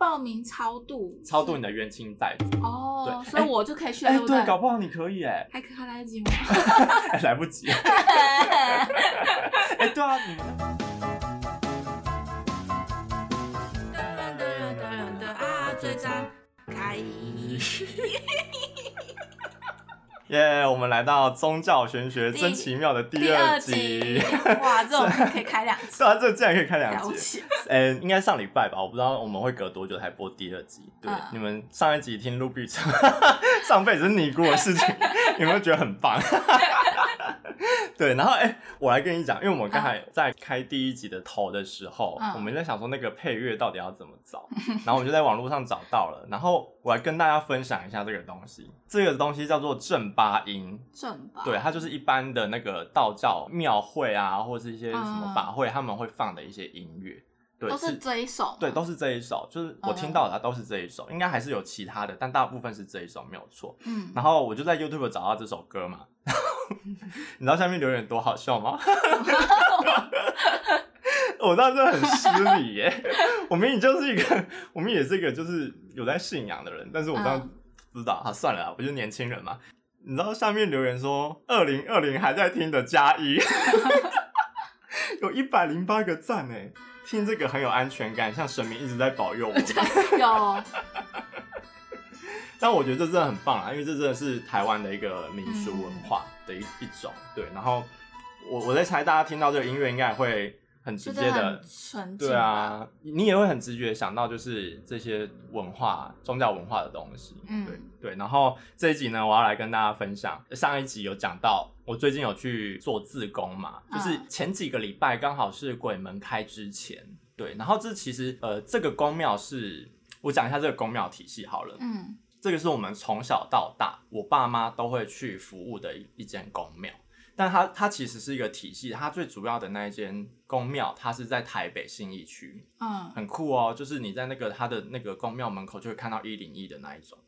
报名超度，超度你的冤亲债主哦，对所以我就可以去了，哎、对不对？对，搞不好你可以哎，还可还来得及吗？来不及。哎、对啊，你们。噔噔噔噔啊，最张开。耶！Yeah, 我们来到宗教玄学真奇妙的第二集。第二集哇，这种 可以开两集。对啊，这竟然可以开两集。哎、欸，应该上礼拜吧？我不知道我们会隔多久才播第二集。对，嗯、你们上一集听 Ruby 上辈子是尼姑的事情，有没有觉得很棒？对，然后哎、欸，我来跟你讲，因为我们刚才在开第一集的头的时候，嗯、我们在想说那个配乐到底要怎么找，然后我们就在网络上找到了，然后我来跟大家分享一下这个东西。这个东西叫做正八音，正八，对，它就是一般的那个道教庙会啊，或者是一些什么法会，他们会放的一些音乐。对，都是这一首，对，都是这一首，就是我听到的都是这一首，嗯、应该还是有其他的，但大部分是这一首没有错。嗯，然后我就在 YouTube 找到这首歌嘛，你知道下面留言多好笑吗？我当时真的很失礼耶，我明明就是一个，我们也是一个就是有在信仰的人，但是我当时不知道，啊，算了，我就是年轻人嘛。你知道下面留言说二零二零还在听的加一，有一百零八个赞哎。听这个很有安全感，像神明一直在保佑我。有，但我觉得这真的很棒啊，因为这真的是台湾的一个民俗文化的一一种。对，然后我我在猜，大家听到这个音乐应该也会很直接的，对啊，你也会很直觉想到就是这些文化、宗教文化的东西。嗯，对对。然后这一集呢，我要来跟大家分享，上一集有讲到。我最近有去做自工嘛，就是前几个礼拜刚好是鬼门开之前，对，然后这其实呃这个宫庙是，我讲一下这个宫庙体系好了，嗯，这个是我们从小到大我爸妈都会去服务的一一间宫庙，但它它其实是一个体系，它最主要的那一间宫庙它是在台北信义区，嗯，很酷哦，就是你在那个它的那个宫庙门口就会看到一零一的那一种。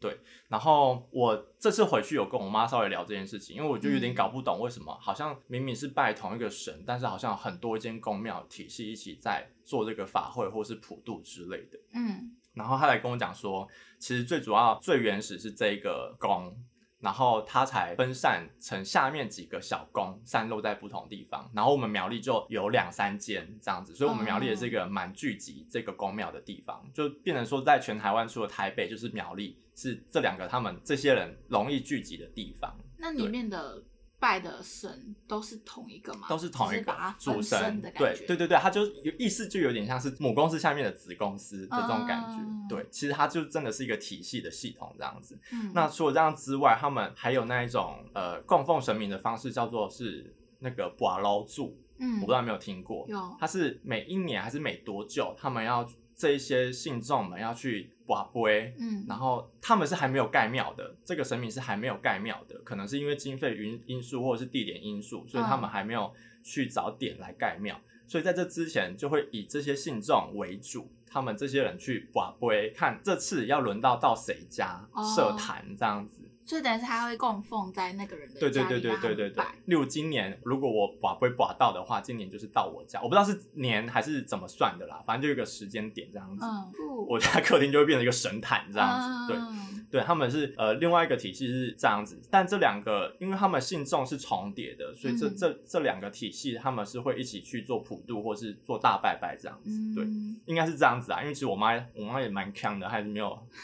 对，然后我这次回去有跟我妈稍微聊这件事情，因为我就有点搞不懂为什么，好像明明是拜同一个神，但是好像很多间宫庙体系一起在做这个法会或是普渡之类的。嗯，然后他来跟我讲说，其实最主要最原始是这个宫，然后它才分散成下面几个小宫，散落在不同地方。然后我们苗栗就有两三间这样子，所以我们苗栗也是一个蛮聚集这个宫庙的地方，就变成说在全台湾除了台北就是苗栗。是这两个他们这些人容易聚集的地方。那里面的拜的神都是同一个嘛？都是同一个主神的感觉。对对对对，他就有意思，就有点像是母公司下面的子公司的这种感觉。嗯、对，其实它就真的是一个体系的系统这样子。嗯、那除了这样之外，他们还有那一种呃供奉神明的方式，叫做是那个寡捞柱。嗯，我不知道有没有听过。有。它是每一年还是每多久，他们要这一些信众们要去。瓦杯，嗯，然后他们是还没有盖庙的，这个神明是还没有盖庙的，可能是因为经费因因素或者是地点因素，所以他们还没有去找点来盖庙，所以在这之前就会以这些信众为主，他们这些人去瓦杯，看这次要轮到到谁家设坛这样子。所以等于是他会供奉在那个人的对对对对对对对。例如今年如果我跋杯把到的话，今年就是到我家，我不知道是年还是怎么算的啦，反正就有一个时间点这样子。嗯，我家客厅就会变成一个神坛这样子，嗯、对。对，他们是呃另外一个体系是这样子，但这两个因为他们信众是重叠的，所以这、嗯、这这两个体系他们是会一起去做普渡或是做大拜拜这样子，对，应该是这样子啊。因为其实我妈我妈也蛮强的，还是没有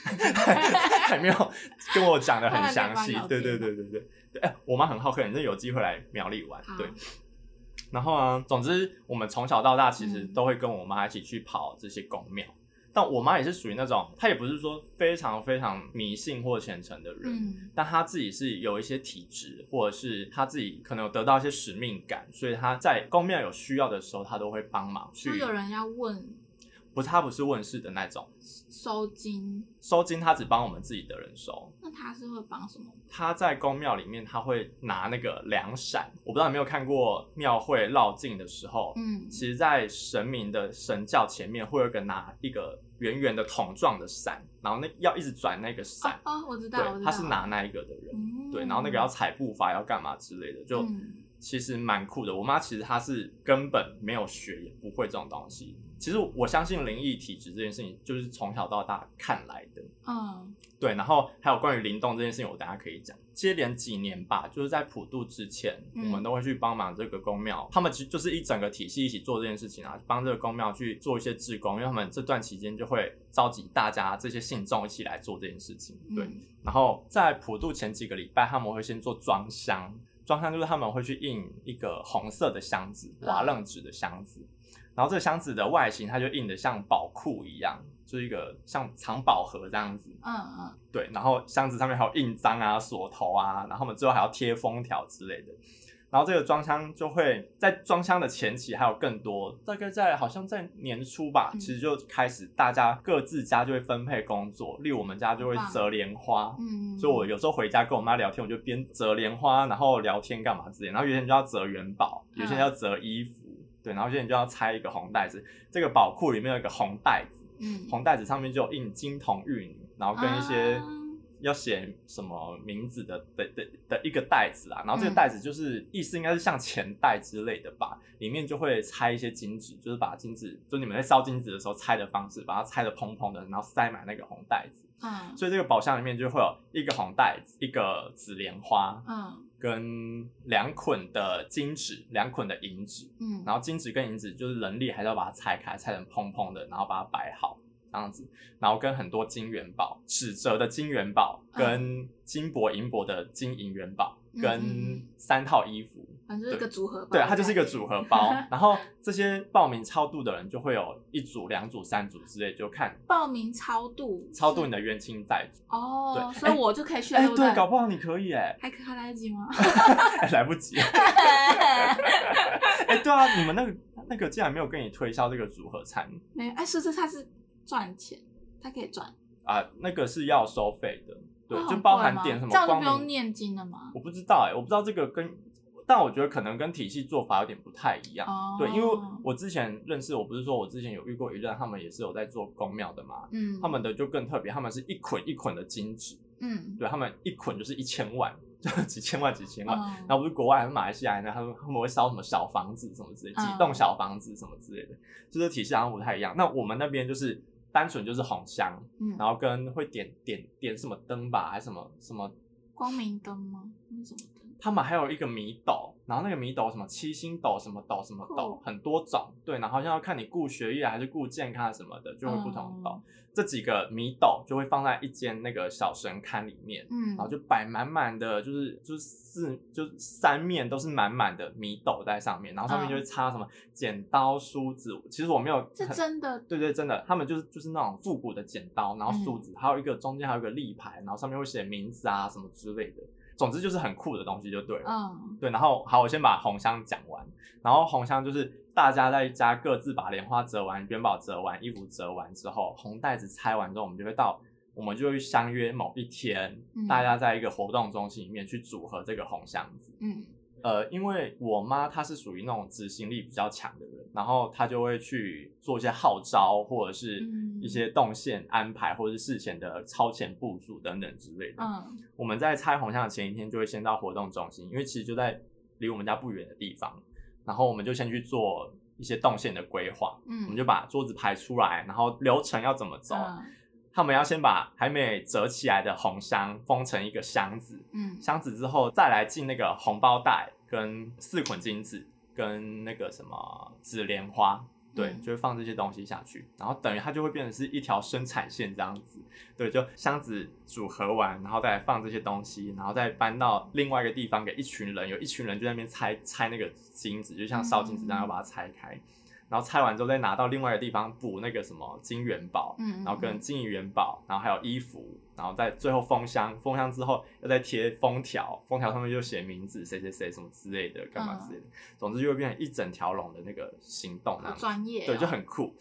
还没有跟我讲的很详细。对对对对对对，哎，我妈很好客，人真有机会来苗栗玩。对，然后啊，总之我们从小到大其实都会跟我妈一起去跑这些宫庙。但我妈也是属于那种，她也不是说非常非常迷信或虔诚的人，嗯，但她自己是有一些体质，或者是她自己可能有得到一些使命感，所以她在宫庙有需要的时候，她都会帮忙去。就有人要问，不是，她不是问事的那种，收金，收金，她只帮我们自己的人收。那她是会帮什么？他在宫庙里面，他会拿那个凉伞。我不知道有没有看过庙会绕境的时候，嗯，其实，在神明的神教前面会有个拿一个。圆圆的桶状的伞，然后那要一直转那个伞。哦，我知道，对，他是拿那一个的人，嗯、对，然后那个要踩步伐，要干嘛之类的，就其实蛮酷的。我妈其实她是根本没有学，也不会这种东西。其实我相信灵异体质这件事情，就是从小到大看来的。嗯，对。然后还有关于灵动这件事情，我等下可以讲。接连几年吧，就是在普渡之前，嗯、我们都会去帮忙这个公庙。他们其实就是一整个体系一起做这件事情啊，帮这个公庙去做一些志工，因为他们这段期间就会召集大家这些信众一起来做这件事情。对。嗯、然后在普渡前几个礼拜，他们会先做装箱。装箱就是他们会去印一个红色的箱子，瓦楞纸的箱子，然后这个箱子的外形，它就印的像宝库一样，就是一个像藏宝盒这样子。嗯嗯，对，然后箱子上面还有印章啊、锁头啊，然后我们最后还要贴封条之类的。然后这个装箱就会在装箱的前期还有更多，大概在好像在年初吧，嗯、其实就开始大家各自家就会分配工作，例如我们家就会折莲花，嗯，所以我有时候回家跟我妈聊天，我就边折莲花，然后聊天干嘛之类。然后有些人就要折元宝，有些人要折衣服，嗯、对，然后有些人就要拆一个红袋子，这个宝库里面有一个红袋子，嗯，红袋子上面就有印金童玉女，然后跟一些。啊要写什么名字的的的的一个袋子啊，然后这个袋子就是、嗯、意思应该是像钱袋之类的吧，里面就会拆一些金纸，就是把金纸，就你们在烧金纸的时候拆的方式，把它拆的蓬蓬的，然后塞满那个红袋子。嗯，所以这个宝箱里面就会有一个红袋子，一个紫莲花，嗯，跟两捆的金纸，两捆的银纸，嗯，然后金纸跟银纸就是人力还是要把它拆开，拆成蓬蓬的，然后把它摆好。这样子，然后跟很多金元宝，纸折的金元宝，跟金箔银箔的金银元宝，嗯、跟三套衣服，反正是一个组合包。对，它就是一个组合包。然后这些报名超度的人就会有一组、两组、三组之类，就看报名超度，超度你的冤亲债主。哦，对，所以我就可以去。哎，对，搞不好你可以哎，还还来得及吗？来不及。哎，对啊，你们那个那个竟然没有跟你推销这个组合餐？没，哎，是是，他是。赚钱，他可以赚啊，那个是要收费的，对，就包含点什么，这样就不用念经了吗？我不知道哎、欸，我不知道这个跟，但我觉得可能跟体系做法有点不太一样，哦、对，因为我之前认识，我不是说我之前有遇过一任，他们也是有在做公庙的嘛，嗯，他们的就更特别，他们是一捆一捆的金纸，嗯，对他们一捆就是一千万，就几千万几千万，哦、然后不是国外还是马来西亚呢，他们他们会烧什么小房子什么之类，几栋小房子什么之类的，就是体系好像不太一样。那我们那边就是。单纯就是红香，嗯，然后跟会点点点什么灯吧，还是什么什么光明灯吗？那什么灯？他们还有一个米斗，然后那个米斗什么七星斗什么斗什么斗，很多种，对，然后好像要看你顾学业还是顾健康什么的，就会不同斗。嗯这几个米斗就会放在一间那个小神龛里面，嗯，然后就摆满满的，就是就是四就是三面都是满满的米斗在上面，然后上面就会插什么剪刀、梳子。其实我没有，是真的，对对，真的，他们就是就是那种复古的剪刀，然后梳子，还有一个中间还有一个立牌，然后上面会写名字啊什么之类的。总之就是很酷的东西就对了，嗯，对。然后好，我先把红香讲完，然后红香就是。大家在家各自把莲花折完、元宝折完、衣服折完之后，红袋子拆完之后，我们就会到，我们就会相约某一天，嗯、大家在一个活动中心里面去组合这个红箱子。嗯，呃，因为我妈她是属于那种执行力比较强的人，然后她就会去做一些号召，或者是一些动线安排，或者是事前的超前部署等等之类的。嗯，我们在拆红箱的前一天就会先到活动中心，因为其实就在离我们家不远的地方。然后我们就先去做一些动线的规划，嗯，我们就把桌子排出来，然后流程要怎么走？嗯、他们要先把还没折起来的红箱封成一个箱子，嗯，箱子之后再来进那个红包袋跟四捆金子跟那个什么紫莲花。对，就会放这些东西下去，然后等于它就会变成是一条生产线这样子。对，就箱子组合完，然后再放这些东西，然后再搬到另外一个地方给一群人，有一群人就在那边拆拆那个金子，就像烧金子一样，要把它拆开。然后拆完之后，再拿到另外一个地方补那个什么金元宝，嗯，然后跟金银元宝，然后还有衣服，然后在最后封箱，封箱之后又再贴封条，封条上面就写名字，谁谁谁什么之类的，干嘛之类的，总之就会变成一整条龙的那个行动，好专业，对，就很酷。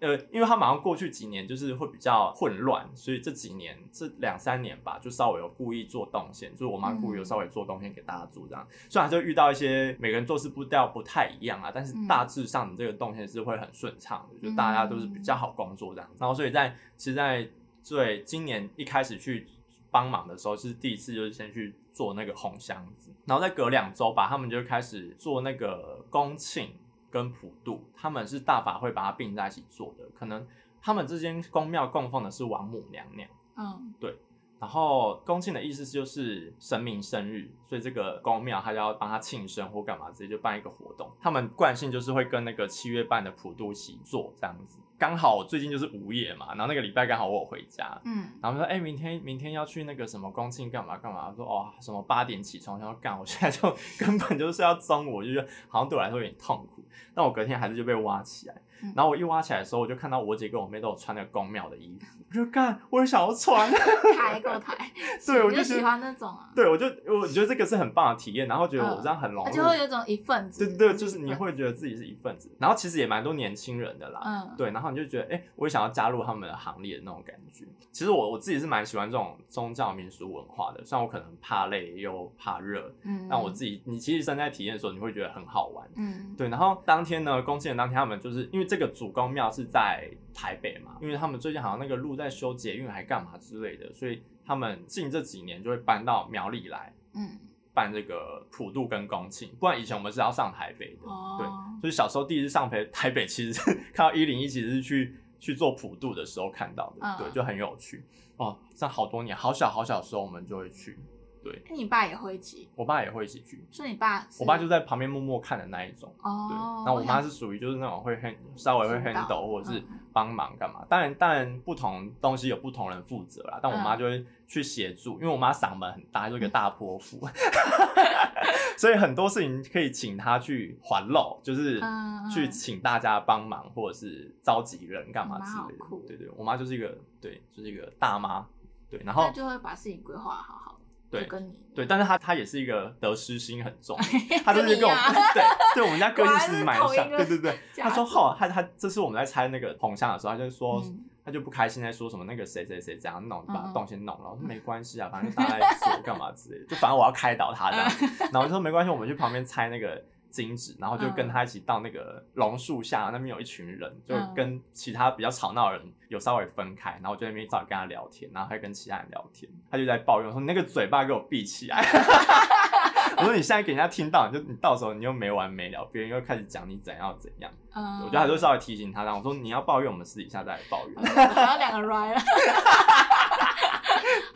呃，因为他马上过去几年就是会比较混乱，所以这几年这两三年吧，就稍微有故意做动线，就是我妈故意有稍微做动线给大家做这样。嗯、虽然就遇到一些每个人做事步调不太一样啊，但是大致上你这个动线是会很顺畅的，嗯、就大家都是比较好工作这样。然后所以在其实，在对今年一开始去帮忙的时候，是第一次就是先去做那个红箱子，然后再隔两周吧，他们就开始做那个公庆跟普渡，他们是大法会把它并在一起做的，可能他们之间宫庙供奉的是王母娘娘，嗯，对。然后公庆的意思就是神明生日，所以这个公庙他就要帮他庆生或干嘛，直接就办一个活动。他们惯性就是会跟那个七月半的普渡一起做这样子。刚好我最近就是午夜嘛，然后那个礼拜刚好我有回家，嗯，然后说哎、欸，明天明天要去那个什么公庆干嘛干嘛，说哦什么八点起床然后干，我现在就 根本就是要中午，我就觉得好像对我来说有点痛苦。但我隔天还是就被挖起来。然后我一挖起来的时候，我就看到我姐跟我妹都有穿那个宫庙的衣服，我就干，我也想要穿，抬够抬，对，我就喜欢那种啊，对，我就我觉得这个是很棒的体验，然后觉得我这样很融入，就会有种一份子，对对对，就是你会觉得自己是一份子，然后其实也蛮多年轻人的啦，嗯，对，然后你就觉得，哎，我也想要加入他们的行列的那种感觉。其实我我自己是蛮喜欢这种宗教民俗文化的，虽然我可能怕累又怕热，嗯，但我自己，你其实身在体验的时候，你会觉得很好玩，嗯，对。然后当天呢，公祭的当天，他们就是因为这个主公庙。是在台北嘛？因为他们最近好像那个路在修捷运还干嘛之类的，所以他们近这几年就会搬到苗栗来，嗯，办这个普渡跟公庆。不然以前我们是要上台北的，哦、对。所以小时候第一次上台台北，其实是看到一零一，其实是去去做普渡的时候看到的，嗯、对，就很有趣哦。像好多年，好小好小的时候我们就会去。对，你爸也会一起，我爸也会一起去。所以你爸，我爸就在旁边默默看的那一种。哦，对。那我妈是属于就是那种会 hand 稍微会 handle 或者是帮忙干嘛。当然，当然不同东西有不同人负责啦。但我妈就会去协助，因为我妈嗓门很大，就是一个大泼妇，所以很多事情可以请她去环漏，就是去请大家帮忙或者是召集人干嘛之类的。对对，我妈就是一个对，就是一个大妈。对，然后就会把事情规划好好。对，跟你对，但是他他也是一个得失心很重，他就是跟我们对对，我们家哥就是蛮像，对对对。他说好，他他这次我们在拆那个红箱的时候，他就说他就不开心，在说什么那个谁谁谁怎样弄，把洞先弄了。我说没关系啊，反正大家做干嘛之类的，就反正我要开导他这样。然后就说没关系，我们去旁边拆那个。金纸，然后就跟他一起到那个榕树下，那边有一群人，就跟其他比较吵闹的人有稍微分开，然后我就在那边找跟他聊天，然后还跟其他人聊天，他就在抱怨说：“你那个嘴巴给我闭起来！” 我说：“你现在给人家听到，你就你到时候你又没完没了，别人又开始讲你怎样怎样。”我觉得还是稍微提醒他，然后我说：“你要抱怨，我们私底下再来抱怨。”还要两个 right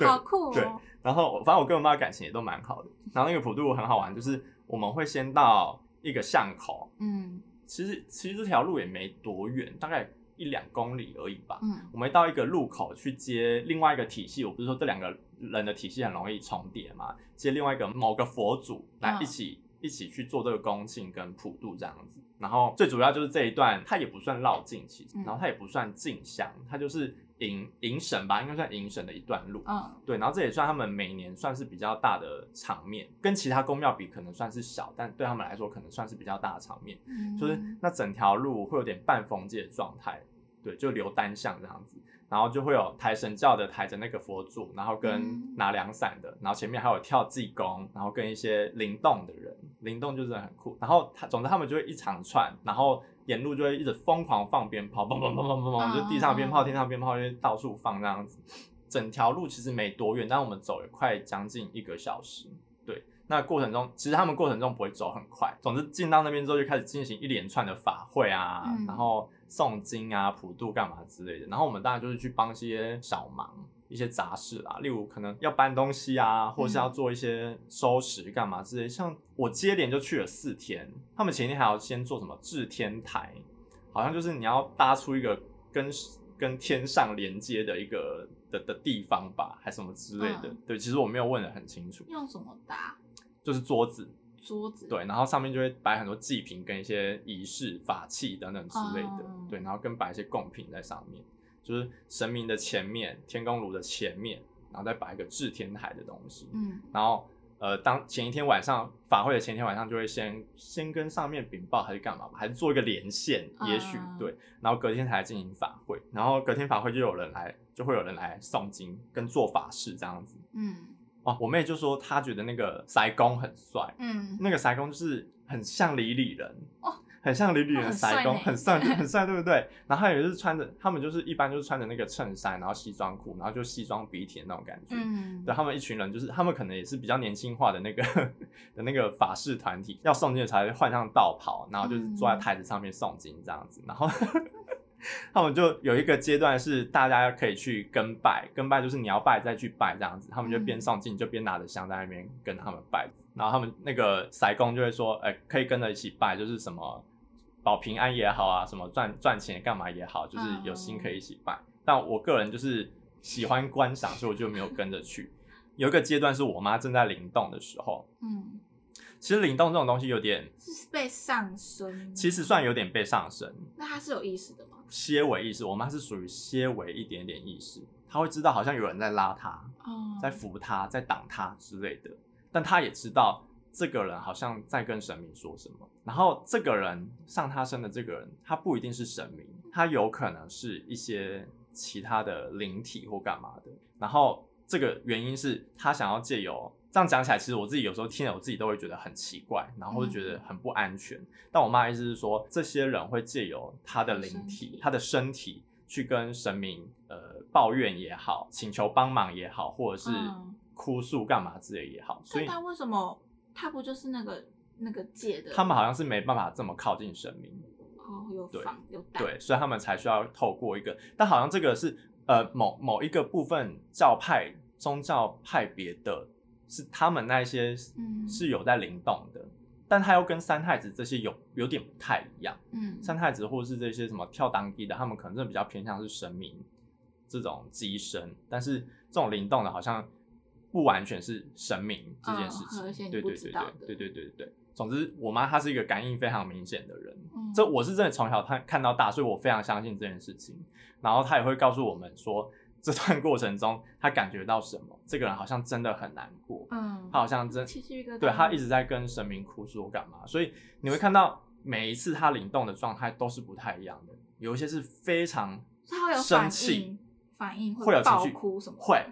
好酷哦！对，然后反正我跟我妈感情也都蛮好的，然后那个普渡很好玩，就是我们会先到。一个巷口，嗯，其实其实这条路也没多远，大概一两公里而已吧。嗯，我们到一个路口去接另外一个体系，我不是说这两个人的体系很容易重叠嘛？接另外一个某个佛祖来一起、嗯、一起去做这个恭庆跟普渡这样子。然后最主要就是这一段，它也不算绕境，其实，然后它也不算进香，它就是。迎迎神吧，应该算迎神的一段路。嗯，对，然后这也算他们每年算是比较大的场面，跟其他宫庙比可能算是小，但对他们来说可能算是比较大的场面。嗯，就是那整条路会有点半封闭的状态，对，就留单向这样子，然后就会有抬神轿的抬着那个佛柱，然后跟拿凉伞的，然后前面还有跳济公，然后跟一些灵动的人，灵动就是很酷。然后他，总之他们就会一长串，然后。沿路就会一直疯狂放鞭炮，砰砰砰砰砰砰，就地上鞭炮、天上鞭炮，就到处放这样子。整条路其实没多远，但我们走了快将近一个小时。对，那过程中其实他们过程中不会走很快。总之进到那边之后，就开始进行一连串的法会啊，然后诵经啊、普渡干嘛之类的。然后我们当然就是去帮一些小忙。一些杂事啦，例如可能要搬东西啊，或是要做一些收拾干嘛之类。像我接连就去了四天，他们前一天还要先做什么置天台，好像就是你要搭出一个跟跟天上连接的一个的的地方吧，还是什么之类的。嗯、对，其实我没有问的很清楚。用什么搭？就是桌子，桌子。对，然后上面就会摆很多祭品跟一些仪式法器等等之类的。嗯、对，然后跟摆一些贡品在上面。就是神明的前面，天公炉的前面，然后再摆一个置天台的东西。嗯，然后呃，当前一天晚上法会的前一天晚上，就会先先跟上面禀报还是干嘛吧，还是做一个连线，也许、uh、对。然后隔天才进行法会，然后隔天法会就有人来，就会有人来诵经跟做法事这样子。嗯，哦，我妹就说她觉得那个塞公很帅。嗯，那个塞公就是很像李李人。哦。很像李李的塞工，很帅，很 帅，对不对？然后他也是穿着，他们就是一般就是穿着那个衬衫，然后西装裤，然后就西装笔挺的那种感觉。嗯，对，他们一群人就是他们可能也是比较年轻化的那个 的那个法式团体，要诵经的才换上道袍，然后就是坐在台子上面诵经这样子，然后。他们就有一个阶段是大家可以去跟拜，跟拜就是你要拜再去拜这样子，他们就边诵经就边拿着香在那边跟他们拜，然后他们那个塞公就会说，哎、欸，可以跟着一起拜，就是什么保平安也好啊，什么赚赚钱干嘛也好，就是有心可以一起办。但我个人就是喜欢观赏，所以我就没有跟着去。有一个阶段是我妈正在灵动的时候，嗯。其实灵动这种东西有点是被上升，其实算有点被上升。那她是有意识的吗？些微意识，我妈是属于些微一点点意识，她会知道好像有人在拉她，哦、在扶她，在挡她之类的。但她也知道这个人好像在跟神明说什么。然后这个人上他身的这个人，他不一定是神明，他有可能是一些其他的灵体或干嘛的。然后这个原因是他想要借由。这样讲起来，其实我自己有时候听了，我自己都会觉得很奇怪，然后会觉得很不安全。嗯、但我妈意思是说，这些人会借由他的灵体、他的身体去跟神明呃抱怨也好，请求帮忙也好，或者是哭诉干嘛之类也好。嗯、所以他为什么他不就是那个那个界的？他们好像是没办法这么靠近神明哦，有防有对，所以他们才需要透过一个。但好像这个是呃某某一个部分教派宗教派别的。是他们那些是有在灵动的，嗯、但他又跟三太子这些有有点不太一样。嗯，三太子或是这些什么跳当地的，他们可能真的比较偏向是神明这种机身，但是这种灵动的，好像不完全是神明这件事情。哦、对对对对对对对对。总之，我妈她是一个感应非常明显的人，嗯、这我是真的从小看看到大，所以我非常相信这件事情。然后她也会告诉我们说。这段过程中，她感觉到什么？这个人好像真的很难过，嗯，她好像真，对，她一直在跟神明哭诉干嘛？所以你会看到每一次她灵动的状态都是不太一样的，有一些是非常生气，反应会有情绪，哭什么？会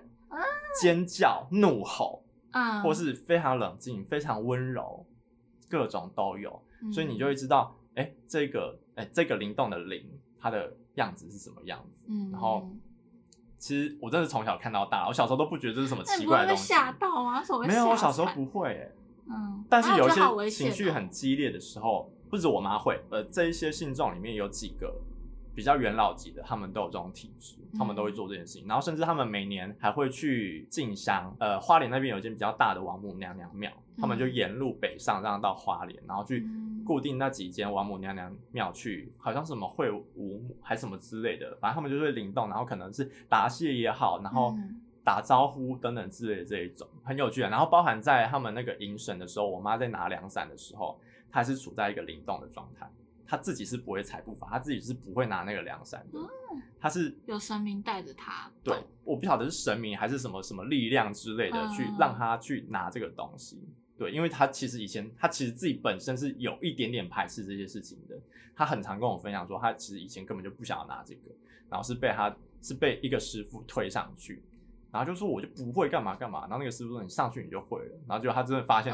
尖叫、怒吼，嗯，或是非常冷静、非常温柔，各种都有。所以你就会知道，哎，这个，哎，这个灵动的灵，它的样子是什么样子？嗯，然后。其实我真的是从小看到大，我小时候都不觉得这是什么奇怪的东西。吓到啊？没有，我小时候不会。但是有一些情绪很激烈的时候，不止我妈会，呃，这一些信众里面有几个比较元老级的，他们都有这种体质，他们都会做这件事情。然后甚至他们每年还会去进香。呃，花莲那边有一间比较大的王母娘娘庙，他们就沿路北上，这样到花莲，然后去。固定那几间王母娘娘庙去，好像是什么会武母还什么之类的，反正他们就会灵动，然后可能是答谢也好，然后打招呼等等之类的这一种，很有趣的。然后包含在他们那个迎神的时候，我妈在拿凉伞的时候，她是处在一个灵动的状态，她自己是不会踩步伐，他自己是不会拿那个凉伞的，他是有神明带着他。对，我不晓得是神明还是什么什么力量之类的，去让他去拿这个东西。对，因为他其实以前他其实自己本身是有一点点排斥这些事情的。他很常跟我分享说，他其实以前根本就不想要拿这个，然后是被他是被一个师傅推上去，然后就说我就不会干嘛干嘛，然后那个师傅说你上去你就会了，然后结果他真的发现，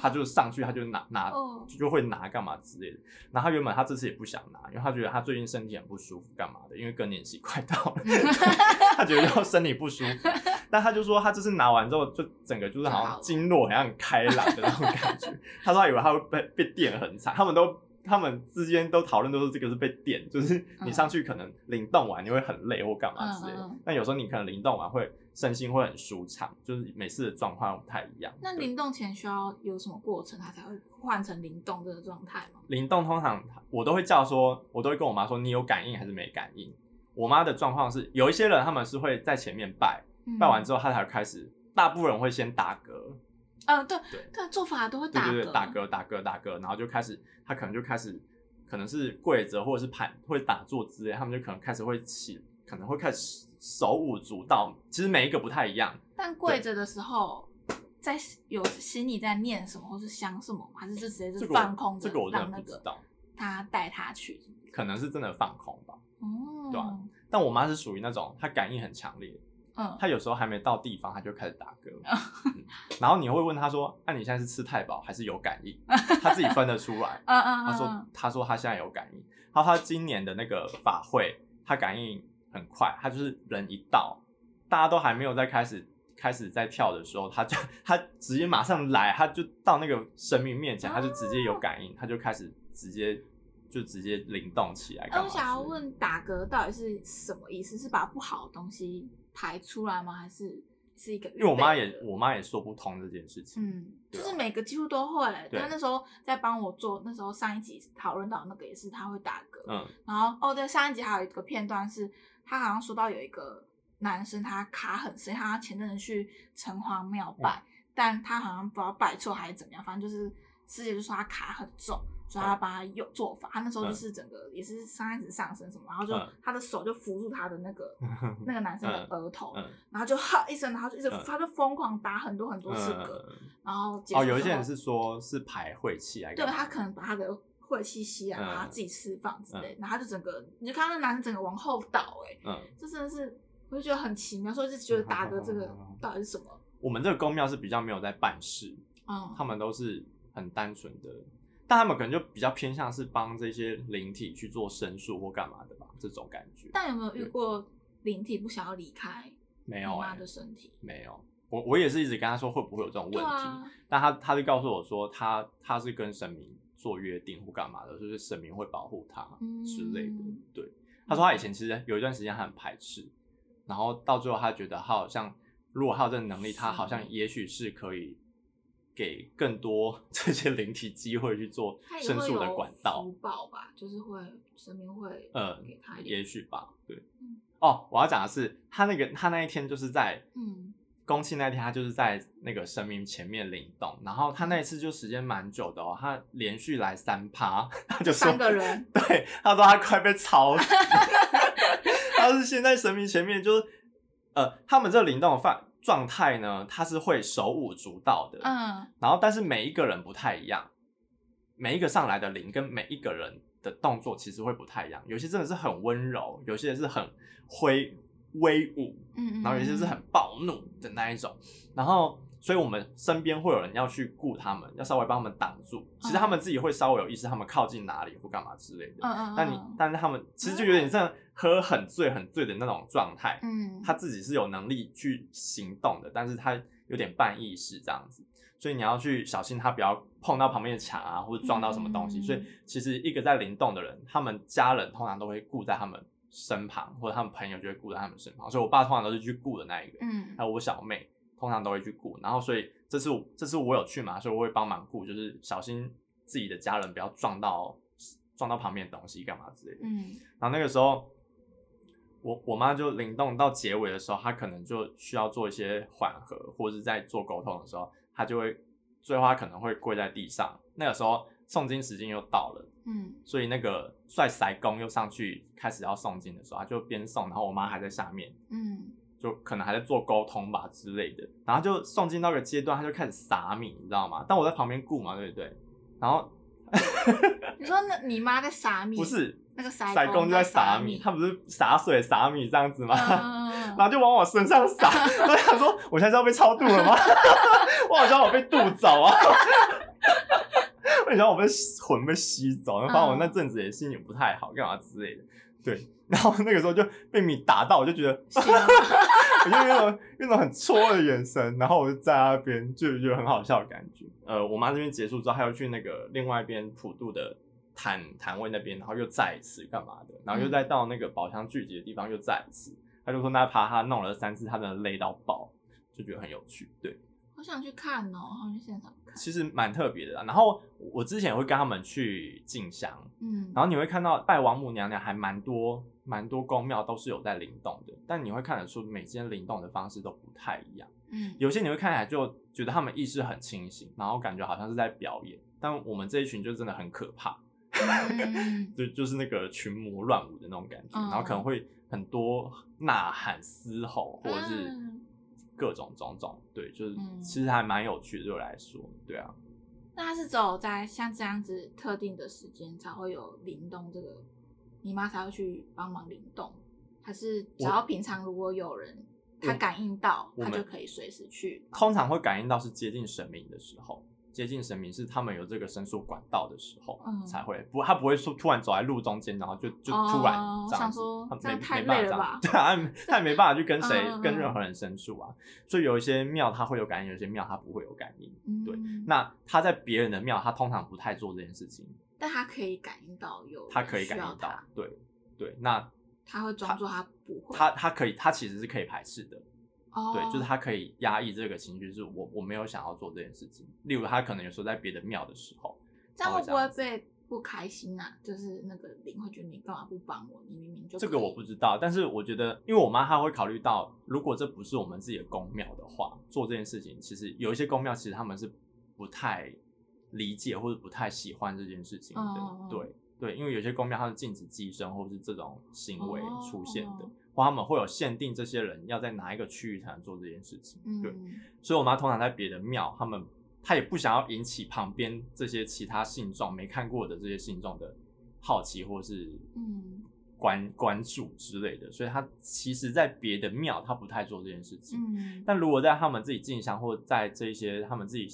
他就上去他就拿拿就会拿干嘛之类的。然后他原本他这次也不想拿，因为他觉得他最近身体很不舒服干嘛的，因为更年期快到了，他觉得要身体不舒服。但他就说，他这次拿完之后，就整个就是好像经络好像很开朗的那种感觉。他说他以为他会被被电很惨，他们都他们之间都讨论都是这个是被电，就是你上去可能灵动完你会很累或干嘛之类的。但有时候你可能灵动完会身心会很舒畅，就是每次的状况不太一样。那灵动前需要有什么过程，它才会换成灵动这个状态吗？灵动通常我都会叫说，我都会跟我妈说，你有感应还是没感应？我妈的状况是，有一些人他们是会在前面拜。拜完之后，他才开始。大部分人会先打嗝，嗯，对对对，做法都会打嗝，对对对，打嗝打嗝打嗝，然后就开始，他可能就开始，可能是跪着或者是盘会打坐之类，他们就可能开始会起，可能会开始手舞足蹈。其实每一个不太一样。但跪着的时候，在有心里在念什么，或是想什么，还是就直接是放空？这个我真的不知道。他带他去，可能是真的放空吧。哦，对吧？但我妈是属于那种她感应很强烈。嗯，他有时候还没到地方，他就开始打嗝。嗯，然后你会问他说：“那、啊、你现在是吃太饱还是有感应？”他自己分得出来。嗯嗯，他说：“他说他现在有感应。”然后他今年的那个法会，他感应很快，他就是人一到，大家都还没有在开始开始在跳的时候，他就他直接马上来，他就到那个神明面前，他就直接有感应，他就开始直接。就直接灵动起来。我想要问，打嗝到底是什么意思？是把不好的东西排出来吗？还是是一个？因为我妈也，我妈也说不通这件事情。嗯，就是每个几乎都会。她那时候在帮我做，那时候上一集讨论到那个也是，她会打嗝。嗯。然后哦，对，上一集还有一个片段是，她好像说到有一个男生他卡很深，他前阵子去城隍庙拜，嗯，但他好像不知道拜错还是怎么样，反正就是师姐就说他卡很重。所以他帮他用做法，他那时候就是整个也是开始上身什么，然后就他的手就扶住他的那个 那个男生的额头，然后就哈一声，然后就一直他就疯狂打很多很多次嗝，然后哦，有一些人是说是排晦气来，对，他可能把他的晦气吸来，把他自己释放之类，然后他就整个你就看到那男生整个往后倒，哎，嗯，这真的是我就觉得很奇妙，所以就觉得打嗝这个 到底是什么？我们这个宫庙是比较没有在办事，嗯，他们都是很单纯的。但他们可能就比较偏向是帮这些灵体去做申诉或干嘛的吧，这种感觉。但有没有遇过灵体不想要离开？没有妈的身体？没有。我我也是一直跟他说会不会有这种问题，啊、但他他就告诉我说他他是跟神明做约定或干嘛的，就是神明会保护他之类的。嗯、对，他说他以前其实有一段时间很排斥，然后到最后他觉得他好像如果他有这个能力，他好像也许是可以。给更多 这些灵体机会去做申诉的管道，福报吧，就是会神明会呃给他，也许吧，对。嗯、哦，我要讲的是，他那个他那一天就是在嗯，公祭那天，他就是在那个神明前面灵动，然后他那一次就时间蛮久的哦，他连续来三趴，他就说三个人，对，他说他快被吵死，他是现在神明前面就是呃，他们这灵动的范。状态呢，他是会手舞足蹈的，嗯，然后但是每一个人不太一样，每一个上来的灵跟每一个人的动作其实会不太一样，有些真的是很温柔，有些是很挥威武，嗯，然后有些是很暴怒的那一种，然后。所以，我们身边会有人要去顾他们，要稍微帮他们挡住。其实他们自己会稍微有意识，他们靠近哪里或干嘛之类的。嗯嗯。但你，但是他们其实就有点像喝很醉、很醉的那种状态。嗯。他自己是有能力去行动的，但是他有点半意识这样子。所以你要去小心他不要碰到旁边的墙啊，或者撞到什么东西。所以其实一个在灵动的人，他们家人通常都会顾在他们身旁，或者他们朋友就会顾在他们身旁。所以我爸通常都是去顾的那一个。嗯。还有我小妹。通常都会去顾，然后所以这次这次我有去嘛，所以我会帮忙顾，就是小心自己的家人不要撞到撞到旁边的东西干嘛之类的。嗯，然后那个时候我我妈就灵动到结尾的时候，她可能就需要做一些缓和，或者是在做沟通的时候，她就会最后她可能会跪在地上。那个时候诵经时间又到了，嗯，所以那个帅塞公又上去开始要诵经的时候，她就边诵，然后我妈还在下面，嗯。就可能还在做沟通吧之类的，然后就送进到一个阶段，他就开始撒米，你知道吗？但我在旁边顾嘛，对不对？然后你说那你妈在撒米？不是，那个塞工就在撒米，他不是洒水撒米这样子吗？嗯、然后就往我身上撒，我想说我现在是要被超度了吗？我好像我被渡走啊！我想我被魂被吸走，然后我那阵子也心情不太好，干嘛之类的，对。然后那个时候就被米打到，我就觉得，我就用那种那种很戳的眼神，然后我就在那边就觉得很好笑的感觉。呃，我妈这边结束之后，她又去那个另外一边普渡的坛坛位那边，然后又再一次干嘛的，然后又再到那个宝箱聚集的地方又再一次。她就说那怕她弄了三次，她真的累到爆，就觉得很有趣。对，好想去看哦，好想去现场。其实蛮特别的啦，然后我之前也会跟他们去进香，嗯，然后你会看到拜王母娘娘还蛮多，蛮多宫庙都是有在灵动的，但你会看得出每间灵动的方式都不太一样，嗯，有些你会看起来就觉得他们意识很清醒，然后感觉好像是在表演，但我们这一群就真的很可怕，嗯、就就是那个群魔乱舞的那种感觉，嗯、然后可能会很多呐喊、嘶吼，或者是。各种种种，对，就是其实还蛮有趣的，对我来说，对啊。那他是只有在像这样子特定的时间才会有灵动，这个你妈才会去帮忙灵动，还是只要平常如果有人他感应到，他就可以随时去。通常会感应到是接近神明的时候。接近神明是他们有这个申诉管道的时候才会不，他不会说突然走在路中间，然后就就突然这样子，他没没办法这样，对啊，他也没办法去跟谁跟任何人申诉啊。所以有一些庙他会有感应，有些庙他不会有感应。对，那他在别人的庙，他通常不太做这件事情，但他可以感应到有，他可以感应到，对对，那他会装作他不会，他他可以，他其实是可以排斥的。对，就是他可以压抑这个情绪，就是我我没有想要做这件事情。例如，他可能有时候在别的庙的时候，这样会不会被不开心啊？就是那个灵会觉得你干嘛不帮我？你明明就这个我不知道，但是我觉得，因为我妈她会考虑到，如果这不是我们自己的宫庙的话，做这件事情，其实有一些宫庙其实他们是不太理解或者不太喜欢这件事情的。嗯、对对，因为有些宫庙它是禁止寄生或是这种行为出现的。哦或他们会有限定，这些人要在哪一个区域才能做这件事情。对，所以我妈通常在别的庙，他们她也不想要引起旁边这些其他信众没看过的这些信众的好奇或是嗯关关注之类的，所以他其实，在别的庙他不太做这件事情。嗯，但如果在他们自己进香或在这些他们自己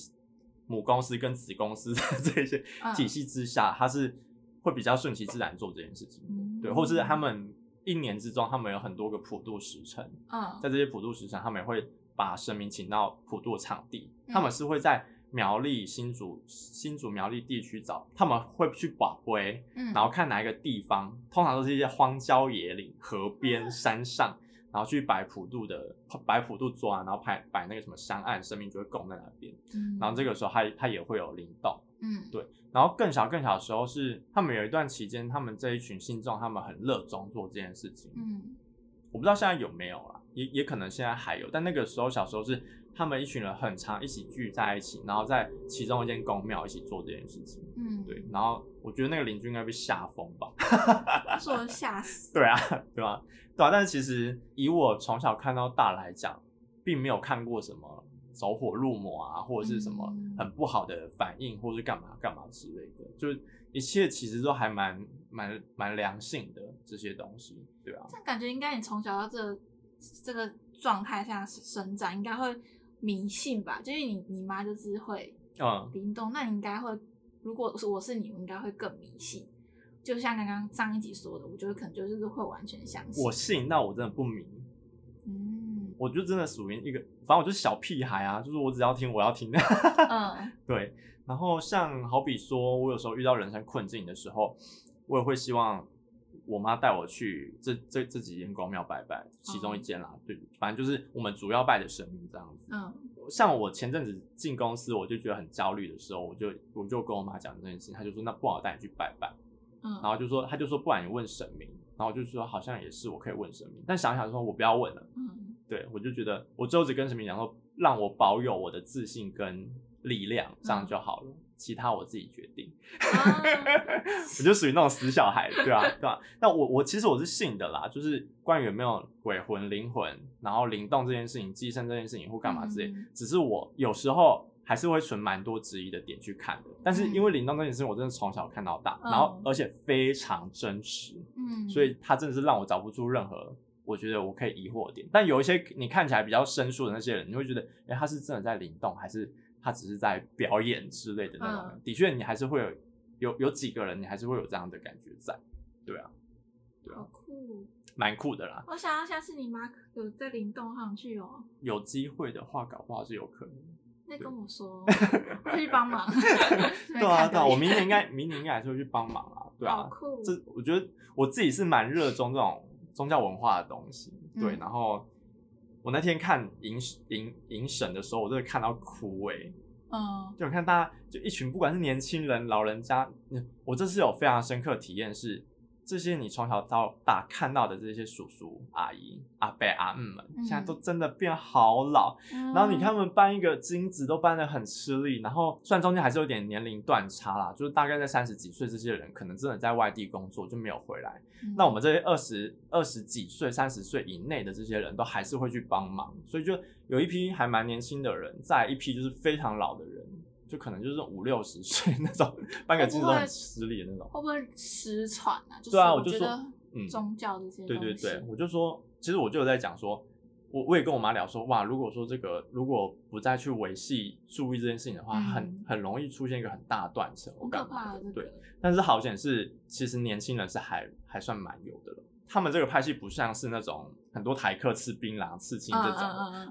母公司跟子公司的这些体系之下，他是会比较顺其自然做这件事情。对，或是他们。一年之中，他们有很多个普渡时辰。嗯，在这些普渡时辰，他们也会把神明请到普渡场地。他们是会在苗栗新竹、新竹苗栗地区找，他们会去跋杯，然后看哪一个地方，通常都是一些荒郊野岭、河边、山上，然后去摆普渡的摆普渡桌啊，然后摆摆那个什么香案，神明就会供在那边。嗯然后这个时候，他他也会有灵动。嗯，对。然后更小更小的时候是，他们有一段期间，他们这一群信众，他们很热衷做这件事情。嗯，我不知道现在有没有啦，也也可能现在还有。但那个时候小时候是，他们一群人很常一起聚在一起，然后在其中一间宫庙一起做这件事情。嗯，对。然后我觉得那个邻居应该被吓疯吧，说吓 死。对啊，对吧？对啊。但是其实以我从小看到大来讲，并没有看过什么。走火入魔啊，或者是什么很不好的反应，或者是干嘛干嘛之类的，就是一切其实都还蛮蛮蛮良性的这些东西，对啊。这样感觉应该你从小到这个、这个状态下生长，应该会迷信吧？就是你你妈就是会嗯灵动，那你应该会，如果是我是你，我应该会更迷信。就像刚刚上一集说的，我觉得可能就是会完全相信。我信，那我真的不迷。我就真的属于一个，反正我就是小屁孩啊，就是我只要听我要听的。嗯，对。然后像好比说，我有时候遇到人生困境的时候，我也会希望我妈带我去这这这几间光庙拜拜，其中一间啦。对，反正就是我们主要拜的神明这样子。嗯，像我前阵子进公司，我就觉得很焦虑的时候，我就我就跟我妈讲这件事情，她就说那不好带你去拜拜。嗯，然后就说她就说不然你问神明，然后我就说好像也是我可以问神明，但想想说我不要问了。嗯。对，我就觉得我最后只跟神明讲说，让我保有我的自信跟力量，这样就好了，嗯、其他我自己决定。啊、我就属于那种死小孩，对啊，对啊。那我我其实我是信的啦，就是关于有没有鬼魂、灵魂，然后灵动这件事情、寄生这件事情或干嘛之类，嗯、只是我有时候还是会存蛮多质疑的点去看的。但是因为灵动这件事情，我真的从小看到大，嗯、然后而且非常真实，嗯，所以它真的是让我找不出任何。我觉得我可以疑惑点，但有一些你看起来比较生疏的那些人，你会觉得，哎、欸，他是真的在灵动，还是他只是在表演之类的那种？嗯、的确，你还是会有有有几个人，你还是会有这样的感觉在，对啊，对啊，好酷，蛮酷的啦。我想要下次你妈有在灵动上去哦，有机会的话，搞不好是有可能。那跟我 说，我去帮忙。对啊，对啊，我明年应该明年应该还是会去帮忙啊，对啊，好酷。这我觉得我自己是蛮热衷这种。宗教文化的东西，对，嗯、然后我那天看影影影审的时候，我真的看到哭哎、欸，嗯，就我看大家就一群不管是年轻人、老人家，我这次有非常深刻体验是。这些你从小到大看到的这些叔叔阿姨、阿伯阿姆们，现在都真的变好老。嗯、然后你看他们搬一个金子都搬得很吃力，然后虽然中间还是有点年龄段差啦，就是大概在三十几岁，这些人可能真的在外地工作就没有回来。嗯、那我们这些二十二十几岁、三十岁以内的这些人都还是会去帮忙，所以就有一批还蛮年轻的人，再一批就是非常老的人。就可能就是五六十岁那种，搬个金子都很吃力的那种。会不会失传啊？对啊，我就说，嗯，宗教这些。对对对，我就说，其实我就有在讲说，我我也跟我妈聊说，哇，如果说这个如果不再去维系注意这件事情的话，嗯、很很容易出现一个很大的断层。我干嘛的？对。但是好险是，其实年轻人是还还算蛮有的了。他们这个派系不像是那种很多台客吃槟榔、刺青这种，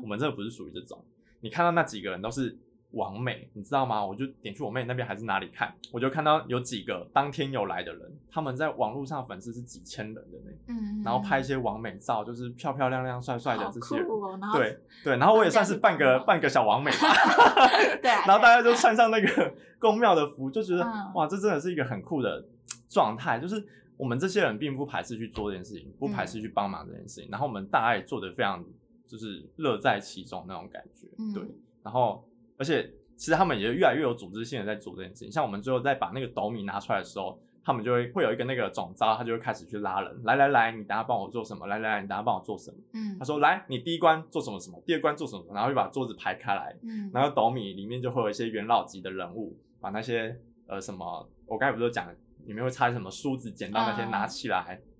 我们这个不是属于这种。你看到那几个人都是。网美，你知道吗？我就点去我妹那边还是哪里看，我就看到有几个当天有来的人，他们在网络上粉丝是几千人的那，嗯，然后拍一些网美照，就是漂漂亮亮、帅帅的这些人，哦、对对，然后我也算是半个半个小网美吧 对，然后大家就穿上那个 宫庙的服，就觉得、嗯、哇，这真的是一个很酷的状态，就是我们这些人并不排斥去做这件事情，不排斥去帮忙这件事情，嗯、然后我们大家也做的非常就是乐在其中那种感觉，嗯、对，然后。而且其实他们也越来越有组织性的在做这件事情。像我们最后再把那个斗米拿出来的时候，他们就会会有一个那个总招，他就会开始去拉人。来来来，你等下帮我做什么？来来来，你等下帮我做什么？嗯，他说来，你第一关做什么什么？第二关做什么？然后就把桌子排开来。嗯，然后斗米里面就会有一些元老级的人物，把那些呃什么，我刚才不是讲里面会插什么梳子、剪刀那些拿起来，嗯、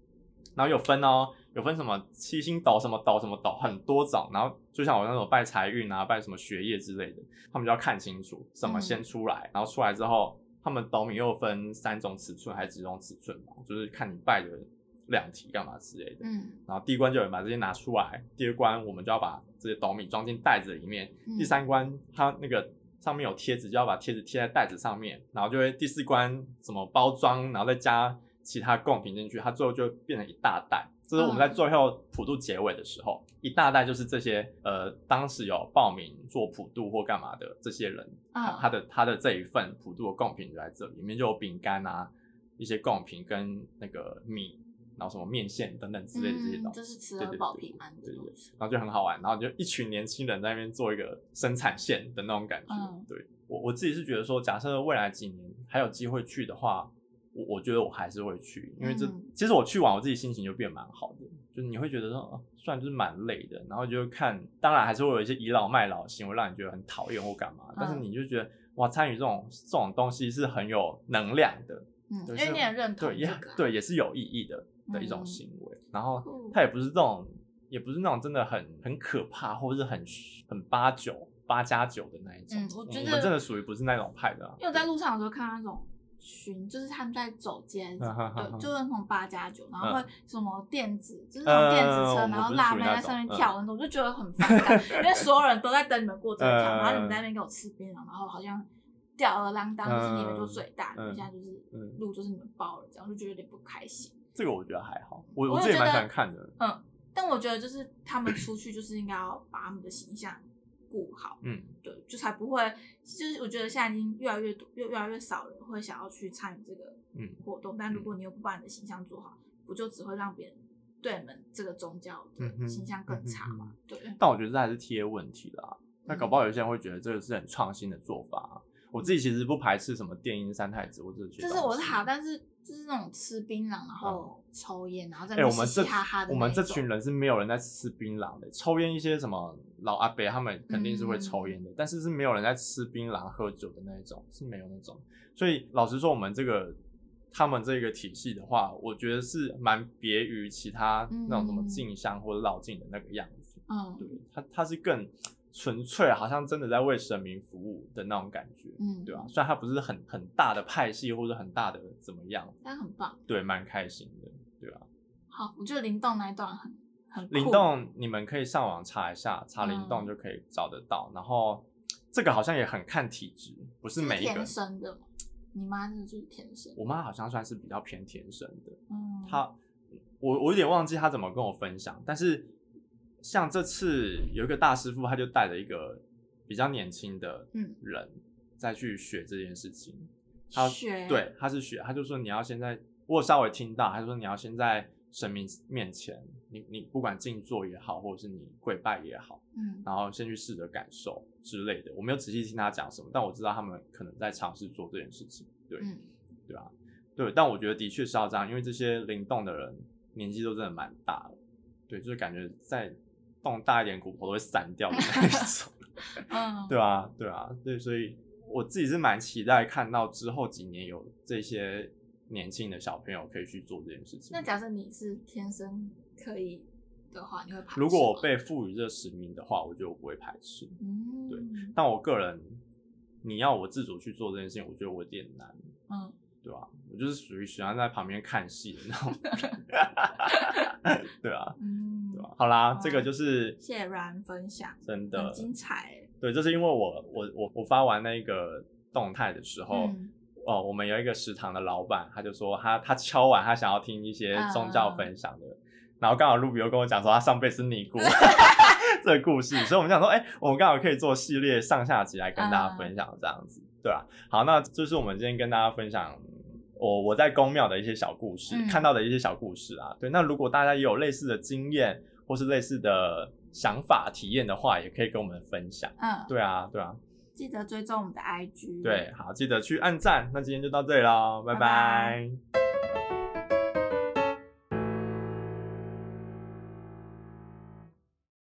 然后有分哦。有分什么七星斗、什么斗、什么斗，很多种。然后就像我那种拜财运啊、拜什么学业之类的，他们就要看清楚什么先出来。嗯、然后出来之后，他们斗米又分三种尺寸还是几种尺寸嘛？就是看你拜的量体干嘛之类的。嗯。然后第一关就有人把这些拿出来，第二关我们就要把这些斗米装进袋子里面。嗯、第三关它那个上面有贴纸，就要把贴纸贴在袋子上面。然后就会第四关什么包装，然后再加其他贡品进去，它最后就变成一大袋。这是我们在最后普渡结尾的时候，嗯、一大袋就是这些呃，当时有报名做普渡或干嘛的这些人，啊、他的他的这一份普渡的贡品就在这里，面就有饼干啊，一些贡品跟那个米，然后什么面线等等之类的这些东西，就是吃了保平安的，对对对，然后就很好玩，然后就一群年轻人在那边做一个生产线的那种感觉。嗯、对我我自己是觉得说，假设未来几年还有机会去的话。我我觉得我还是会去，因为这、嗯、其实我去完我自己心情就变蛮好的，就是你会觉得说，虽然就是蛮累的，然后就看，当然还是会有一些倚老卖老行为让你觉得很讨厌或干嘛，嗯、但是你就觉得哇，参与这种这种东西是很有能量的，嗯，因为你也认同、这个，对，也对，也是有意义的的一种行为，嗯、然后它也不是这种，也不是那种真的很很可怕或者是很很八九八加九的那一种，嗯，我觉得我们真的属于不是那种派的、啊，因为我在。路上的时候看那种。群就是他们在走街，对，就是那种八加九，然后会什么电子，就是那种电子车，然后辣妹在上面跳那种，我就觉得很反感，因为所有人都在等你们过这条，然后你们在那边给我吃槟榔，然后好像吊儿郎当，就是你们就最大，你们现在就是路就是你们包了，这样就觉得有点不开心。这个我觉得还好，我我自己蛮喜欢看的，嗯，但我觉得就是他们出去就是应该要把他们的形象。顾好，嗯，对，就才不会，就是我觉得现在已经越来越多，越越来越少人会想要去参与这个嗯。活动，嗯、但如果你又不把你的形象做好，不就只会让别人对你们这个宗教的形象更差吗？嗯嗯嗯、对，但我觉得这还是 TA 问题啦，那搞不好有些人会觉得这个是很创新的做法。我自己其实不排斥什么电音三太子，我只是觉得就是我是好，但是就是那种吃槟榔然后抽烟，然后在那嘻嘻哈哈的。我们这群人是没有人在吃槟榔的，抽烟一些什么老阿伯他们肯定是会抽烟的，嗯、但是是没有人在吃槟榔喝酒的那一种，是没有那种。所以老实说，我们这个他们这个体系的话，我觉得是蛮别于其他那种什么静香或者老静的那个样子。嗯，对，他他是更。纯粹好像真的在为神明服务的那种感觉，嗯，对吧？虽然它不是很很大的派系或者很大的怎么样，但很棒，对，蛮开心的，对吧？好，我觉得灵动那一段很很酷。灵动，你们可以上网查一下，查灵动就可以找得到。嗯、然后这个好像也很看体质，不是每一个天生的。你妈是就是天生，我妈好像算是比较偏天生的。嗯，她我我有点忘记她怎么跟我分享，但是。像这次有一个大师傅，他就带着一个比较年轻的人再去学这件事情。他学对，他是学，他就说你要先在，我稍微听到，他就说你要先在神明面前，你你不管静坐也好，或者是你跪拜也好，嗯，然后先去试着感受之类的。我没有仔细听他讲什么，但我知道他们可能在尝试做这件事情，对，嗯、对吧？对，但我觉得的确是要这样，因为这些灵动的人年纪都真的蛮大了，对，就是感觉在。动大一点，骨头都会散掉的那种，嗯，对啊，对啊，对，所以我自己是蛮期待看到之后几年有这些年轻的小朋友可以去做这件事情。那假设你是天生可以的话，你会排斥？如果我被赋予这使命的话，我觉得我不会排斥。嗯，对。但我个人，你要我自主去做这件事情，我觉得我有点难。嗯，对吧？我就是属于喜欢在旁边看戏的那种 人。对啊，嗯，对吧？好啦，这个就是谢谢 Ryan 分享，真的很精彩。对，这是因为我我我我发完那个动态的时候。嗯哦，我们有一个食堂的老板，他就说他他敲碗，他想要听一些宗教分享的，uh, 然后刚好露比又跟我讲说他上辈子是尼姑 这个故事，所以我们想说，哎、欸，我们刚好可以做系列上下集来跟大家分享这样子，uh, 对啊？好，那这是我们今天跟大家分享我我在公庙的一些小故事，嗯、看到的一些小故事啊。对，那如果大家也有类似的经验或是类似的想法体验的话，也可以跟我们分享。嗯，uh, 对啊，对啊。记得追踪我们的 IG。对，好，记得去按赞。那今天就到这里喽，拜拜。拜拜。